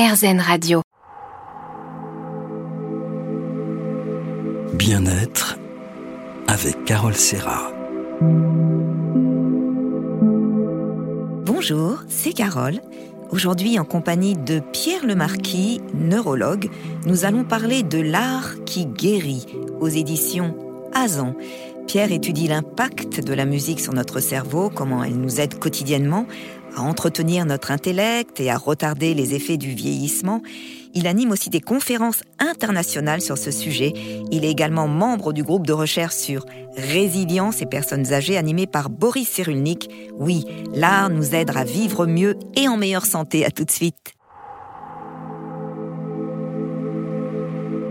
RZN Radio. Bien-être avec Carole Serra. Bonjour, c'est Carole. Aujourd'hui, en compagnie de Pierre Lemarquis, neurologue, nous allons parler de l'art qui guérit aux éditions Azan. Pierre étudie l'impact de la musique sur notre cerveau, comment elle nous aide quotidiennement à entretenir notre intellect et à retarder les effets du vieillissement. Il anime aussi des conférences internationales sur ce sujet. Il est également membre du groupe de recherche sur résilience et personnes âgées animé par Boris Cyrulnik. Oui, l'art nous aide à vivre mieux et en meilleure santé. À tout de suite.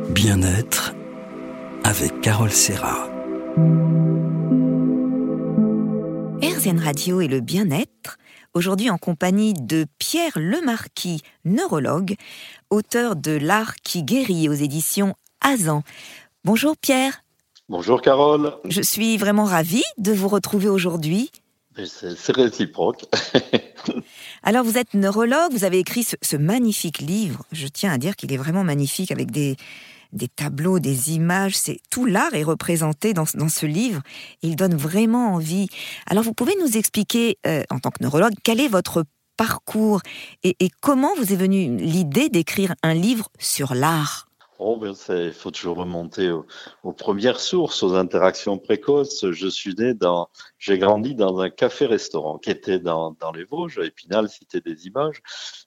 Bien-être avec Carole Serra. RZN Radio et le bien-être, aujourd'hui en compagnie de Pierre Lemarquis, neurologue, auteur de L'art qui guérit aux éditions Azan. Bonjour Pierre. Bonjour Carole. Je suis vraiment ravie de vous retrouver aujourd'hui. C'est réciproque. Alors vous êtes neurologue, vous avez écrit ce, ce magnifique livre. Je tiens à dire qu'il est vraiment magnifique avec des, des tableaux, des images, c'est tout l'art est représenté dans, ce livre. Il donne vraiment envie. Alors vous pouvez nous expliquer, euh, en tant que neurologue, quel est votre parcours et, comment vous est venue l'idée d'écrire un livre sur l'art? Oh, ben il faut toujours remonter aux, premières sources, aux interactions précoces. Je suis né dans, j'ai grandi dans un café-restaurant qui était dans, dans les Vosges, à Épinal, cité des images.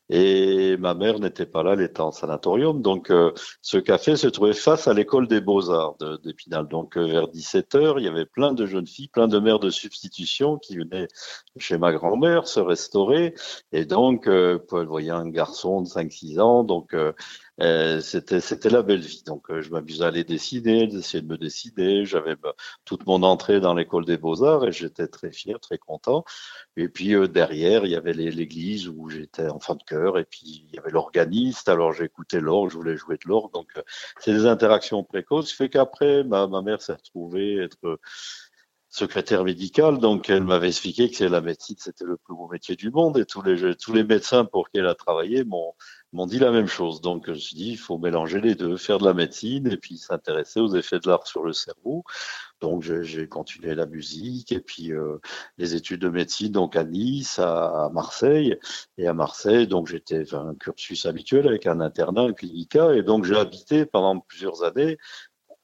Et ma mère n'était pas là, elle était en sanatorium. Donc, euh, ce café se trouvait face à l'école des beaux-arts d'Épinal. Donc, euh, vers 17 heures, il y avait plein de jeunes filles, plein de mères de substitution qui venaient chez ma grand-mère se restaurer. Et donc, euh, elle voyait un garçon de 5-6 ans. Donc, euh, c'était c'était la belle vie. Donc euh, je m'amusais à aller dessiner, d'essayer de me décider. J'avais bah, toute mon entrée dans l'école des beaux arts et j'étais très fier, très content. Et puis euh, derrière, il y avait l'église où j'étais enfant de cœur et puis il y avait l'organiste. Alors j'écoutais l'orgue, je voulais jouer de l'orgue. Donc euh, c'est des interactions précoces. Fait qu'après, ma, ma mère s'est retrouvée être secrétaire médicale, donc elle m'avait expliqué que la médecine c'était le plus beau métier du monde et tous les tous les médecins pour qui elle a travaillé m'ont m'ont dit la même chose. Donc, je me suis dit, il faut mélanger les deux, faire de la médecine et puis s'intéresser aux effets de l'art sur le cerveau. Donc, j'ai continué la musique et puis euh, les études de médecine, donc à Nice, à, Marseille. Et à Marseille, donc j'étais un cursus habituel avec un internat, un clinica. Et donc, j'ai habité pendant plusieurs années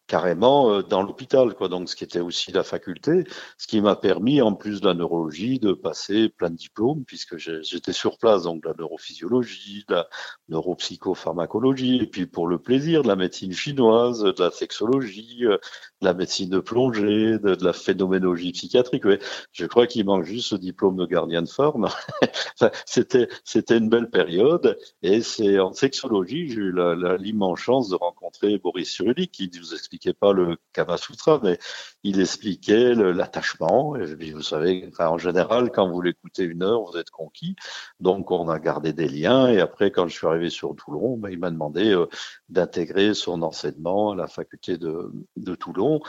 carrément euh, dans l'hôpital, quoi. Donc, ce qui était aussi la faculté, ce qui m'a permis, en plus de la neurologie, de passer plein de diplômes, puisque j'étais sur place, donc la neurophysiologie, de la neuropsychopharmacologie, et puis pour le plaisir, de la médecine chinoise, de la sexologie, euh, de la médecine de plongée, de, la phénoménologie psychiatrique. Ouais. Je crois qu'il manque juste ce diplôme de gardien de forme. c'était, c'était une belle période, et c'est en sexologie, j'ai eu l'immense chance de rencontrer Boris Cyrulnik, qui vous explique pas le Kama Sutra, mais il expliquait l'attachement. Et vous savez, en général, quand vous l'écoutez une heure, vous êtes conquis. Donc, on a gardé des liens. Et après, quand je suis arrivé sur Toulon, ben, il m'a demandé euh, d'intégrer son enseignement à la faculté de, de Toulon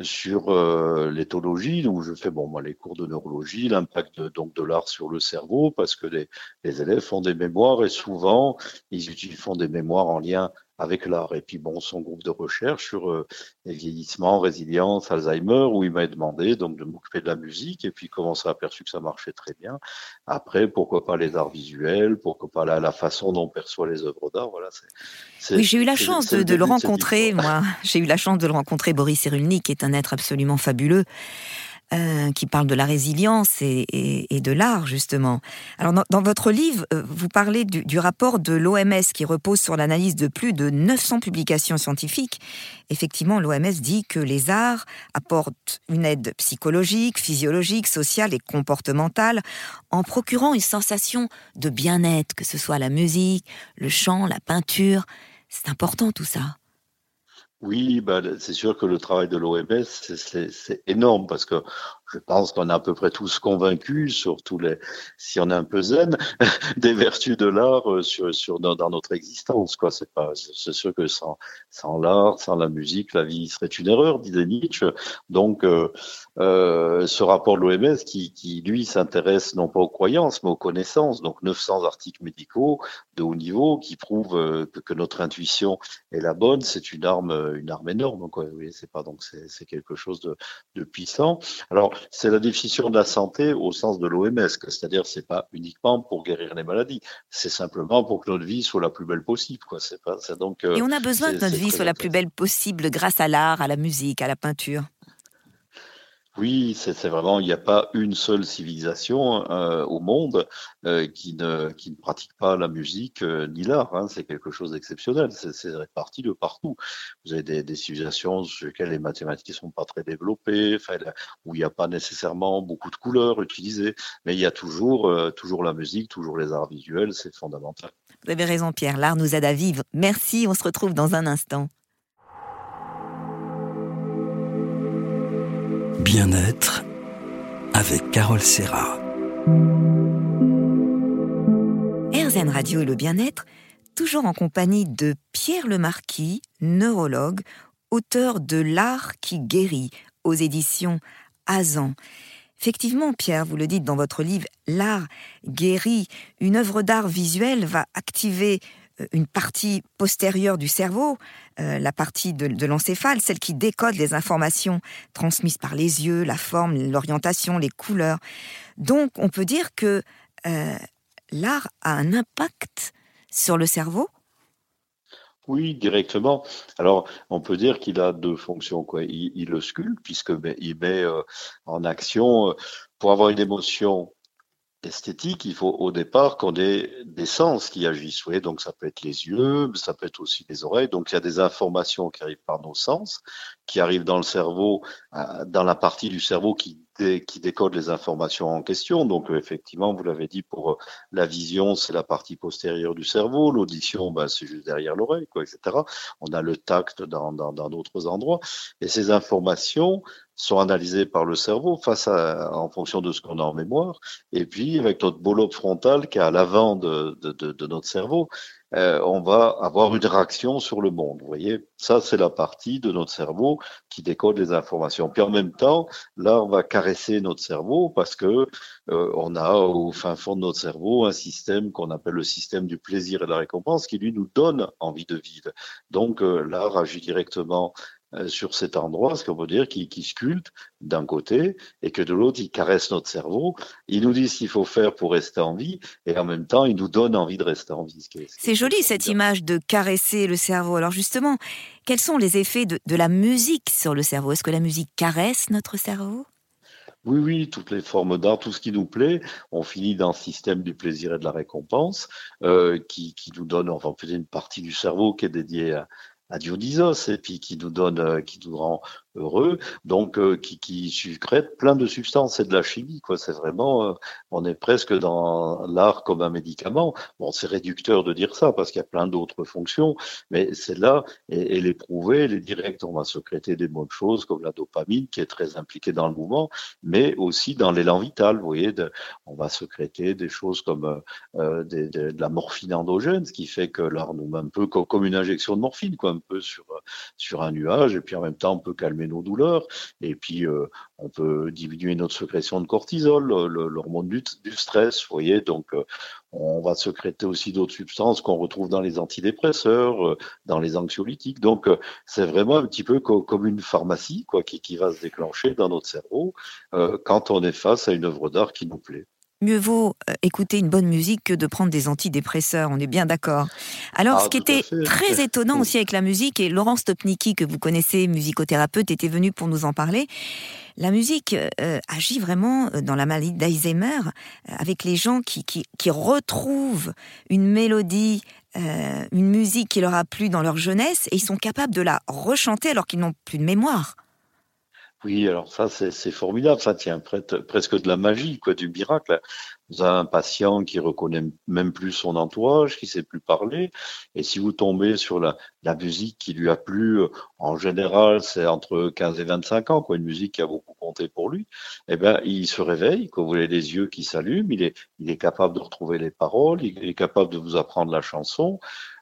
sur euh, l'éthologie, où je fais bon moi les cours de neurologie, l'impact donc de l'art sur le cerveau, parce que les, élèves font des mémoires et souvent ils font des mémoires en lien avec l'art. Et puis bon, son groupe de recherche sur euh, les vieillissements, résilience, Alzheimer, où il m'a demandé donc de m'occuper de la musique. Et puis comment ça a aperçu que ça marchait très bien. Après, pourquoi pas les arts visuels, pourquoi pas la, la façon dont on perçoit les œuvres d'art. Voilà. oui, j'ai eu la chance de, de le rencontrer. Moi, j'ai eu la chance de le rencontrer. Boris Cyrulnik, qui est un être absolument fabuleux. Euh, qui parle de la résilience et, de l'art, justement. Alors, dans, votre livre, euh, vous parlez du rapport de l'OMS qui repose sur l'analyse de plus de 900 publications scientifiques. Effectivement, l'OMS dit que les arts apportent une aide psychologique, physiologique, sociale et comportementale en procurant une sensation de bien-être, que ce soit la musique, le chant, la peinture. C'est important tout ça. Oui, bah, c'est sûr que le travail de l'OMS, c'est énorme parce que je pense qu'on est à peu près tous convaincus, surtout les, si on est un peu zen, des vertus de l'art euh, sur, sur dans, notre existence. Quoi, c'est pas, c'est sûr que sans, sans l'art, sans la musique, la vie serait une erreur, disait Nietzsche. Donc, euh, euh, ce rapport de l'OMS qui, qui lui s'intéresse non pas aux croyances, mais aux connaissances. Donc, 900 articles médicaux de haut niveau qui prouvent euh, que, notre intuition est la bonne. C'est une arme, une arme énorme. Donc, oui, c'est pas donc c'est quelque chose de, de puissant. Alors, c'est la définition de la santé au sens de l'OMS, c'est-à-dire c'est pas uniquement pour guérir les maladies, c'est simplement pour que notre vie soit la plus belle possible. Quoi. Pas, donc, euh, Et on a besoin que notre vie soit la plus belle possible grâce à l'art, à la musique, à la peinture. Oui, c'est vraiment, il n'y a pas une seule civilisation euh, au monde euh, qui, ne, qui ne pratique pas la musique euh, ni l'art. Hein. C'est quelque chose d'exceptionnel. C'est réparti de partout. Vous avez des, des, civilisations sur lesquelles les mathématiques ne sont pas très développées, où il n'y a pas nécessairement beaucoup de couleurs utilisées, mais il y a toujours, toujours la musique, toujours les arts visuels. C'est fondamental. Vous avez raison, Pierre. L'art nous aide à vivre. Merci. On se retrouve dans un instant. Bien-être avec Carole Serra. RZN Radio et le bien-être, toujours en compagnie de Pierre Lemarquis, neurologue, auteur de L'art qui guérit aux éditions Azan. Effectivement, Pierre, vous le dites dans votre livre, l'art guérit. Une œuvre d'art visuel va activer une partie postérieure du cerveau, euh, la partie de, l'encéphale, celle qui décode les informations transmises par les yeux, la forme, l'orientation, les couleurs. Donc on peut dire que euh, l'art a un impact sur le cerveau? Oui, directement. Alors, on peut dire qu'il a deux fonctions. Quoi. Il, le sculpte, puisque ben, il met en action, pour avoir une émotion, esthétique, il faut au départ qu'on ait des sens qui agissent. Oui, donc ça peut être les yeux, ça peut être aussi les oreilles. Donc il y a des informations qui arrivent par nos sens, qui arrivent dans le cerveau, euh, dans la partie du cerveau qui qui décode les informations en question. Donc euh, effectivement, vous l'avez dit, pour euh, la vision, c'est la partie postérieure du cerveau, l'audition, ben, c'est juste derrière l'oreille, quoi, etc. On a le tact dans d'autres dans, endroits. Et ces informations sont analysées par le cerveau face à, en fonction de ce qu'on a en mémoire. Et puis, avec notre beau frontal qui est à l'avant de, de, de notre cerveau, euh, on va avoir une réaction sur le monde. Vous voyez, ça c'est la partie de notre cerveau qui décode les informations. Puis en même temps, là on va caresser notre cerveau parce que euh, on a au fin fond de notre cerveau un système qu'on appelle le système du plaisir et de la récompense qui lui nous donne envie de vivre. Donc euh, l'art agit directement sur cet endroit, ce qu'on peut dire qu'il sculpte d'un côté et que de l'autre, il caresse notre cerveau. Il nous dit ce qu'il faut faire pour rester en vie et en même temps, il nous donne envie de rester en vie. C'est joli cette image de caresser le cerveau. Alors justement, quels sont les effets de, la musique sur le cerveau? Est-ce que la musique caresse notre cerveau? Oui, oui, toutes les formes d'art, tout ce qui nous plaît, on finit dans le système du plaisir et de la récompense, euh, qui, qui, nous donne, enfin, une partie du cerveau qui est dédiée à, à Dionysos et puis qui nous donne, euh, qui nous rend heureux, donc euh, qui, qui sucrète plein de substances. C'est de la chimie, quoi. C'est vraiment, euh, on est presque dans l'art comme un médicament. Bon, c'est réducteur de dire ça parce qu'il y a plein d'autres fonctions, mais c'est là et, et les directs, on va sécréter des bonnes choses comme la dopamine qui est très impliquée dans le mouvement, mais aussi dans l'élan vital. Vous voyez, on va sécréter des choses comme euh, des, de, la morphine endogène, ce qui fait que l'art nous met un peu comme une injection de morphine, quoi, un peu sur sur un nuage, et puis en même temps on peut calmer nos douleurs. Et puis, euh, on peut diminuer notre sécrétion de cortisol, l'hormone du, du, stress, vous voyez. Donc, euh, on va sécréter aussi d'autres substances qu'on retrouve dans les antidépresseurs, euh, dans les anxiolytiques. Donc, c'est vraiment un petit peu comme une pharmacie, quoi, qui, qui va se déclencher dans notre cerveau quand on est face à une œuvre d'art qui nous plaît mieux vaut euh, écouter une bonne musique que de prendre des antidépresseurs, on est bien d'accord. Alors, ah, ce qui était très étonnant aussi avec la musique, et Laurence Topnicki, que vous connaissez, musicothérapeute, était venue pour nous en parler, la musique euh, agit vraiment euh, dans la maladie d'Alzheimer avec les gens qui, qui, qui retrouvent une mélodie, une musique qui leur a plu dans leur jeunesse, et ils sont capables de la rechanter alors qu'ils n'ont plus de mémoire. Oui, alors ça, c'est formidable. Ça tient presque de la magie, quoi, du miracle. Vous avez un patient qui reconnaît même plus son entourage, qui sait plus parler. Et si vous tombez sur la, la musique qui lui a plu, euh, en général, c'est entre 15 et 25 ans, quoi, une musique qui a beaucoup compté pour lui. Eh ben, il se réveille, quand vous avez les yeux qui s'allument, il est, il est capable de retrouver les paroles, il est capable de vous apprendre la chanson.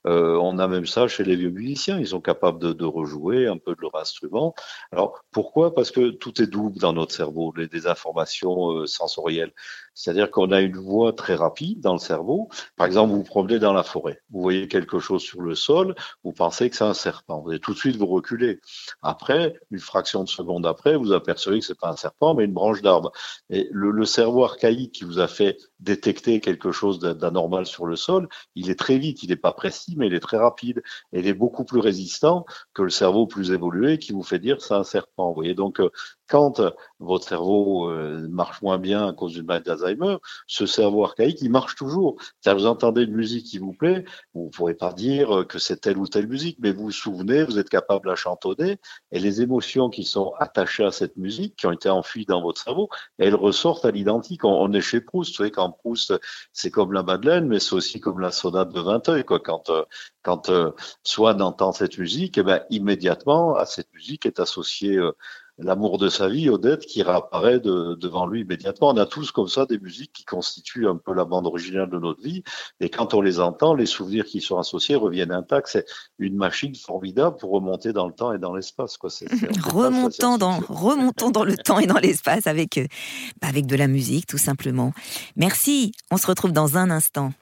Euh, on a même ça chez les vieux musiciens, ils sont capables de, de, rejouer un peu de leur instrument. Alors pourquoi? Parce que tout est double dans notre cerveau, les, des informations euh, sensorielles. C'est-à-dire qu'on a une voix très rapide dans le cerveau. Par exemple, vous vous promenez dans la forêt, vous voyez quelque chose sur le sol, vous pensez que c'est un serpent. Vous allez tout de suite vous reculer. Après, une fraction de seconde après, vous apercevez que c'est pas un serpent, mais une branche d'arbre. Et le, le, cerveau archaïque qui vous a fait détecter quelque chose d'anormal sur le sol, il est très vite, il n'est pas précis, mais il est très rapide. Et il est beaucoup plus résistant que le cerveau plus évolué qui vous fait dire c'est un serpent. Vous voyez, donc euh, quand votre cerveau euh, marche moins bien à cause d'une maladie d'Alzheimer, ce cerveau archaïque, il marche toujours. cest vous entendez une musique qui vous plaît, vous ne pourrez pas dire que c'est telle ou telle musique, mais vous vous souvenez, vous êtes capable de chantonner, et les émotions qui sont attachées à cette musique, qui ont été enfuies dans votre cerveau, elles ressortent à l'identique. On, est chez Proust, vous savez, quand Proust, c'est comme la Madeleine, mais c'est aussi comme la sonate de Vinteuil, quoi. Quand, euh, quand euh, Swann entend cette musique, eh ben, immédiatement, à cette musique est associée euh, l'amour de sa vie, Odette, qui réapparaît devant lui immédiatement. On a tous comme ça des musiques qui constituent un peu la bande originale de notre vie. Et quand on les entend, les souvenirs qui sont associés reviennent intacts. C'est une machine formidable pour remonter dans le temps et dans l'espace. Quoi. Remontons, dans, remontons dans le temps et dans l'espace avec, euh, avec de la musique, tout simplement. Merci. On se retrouve dans un instant.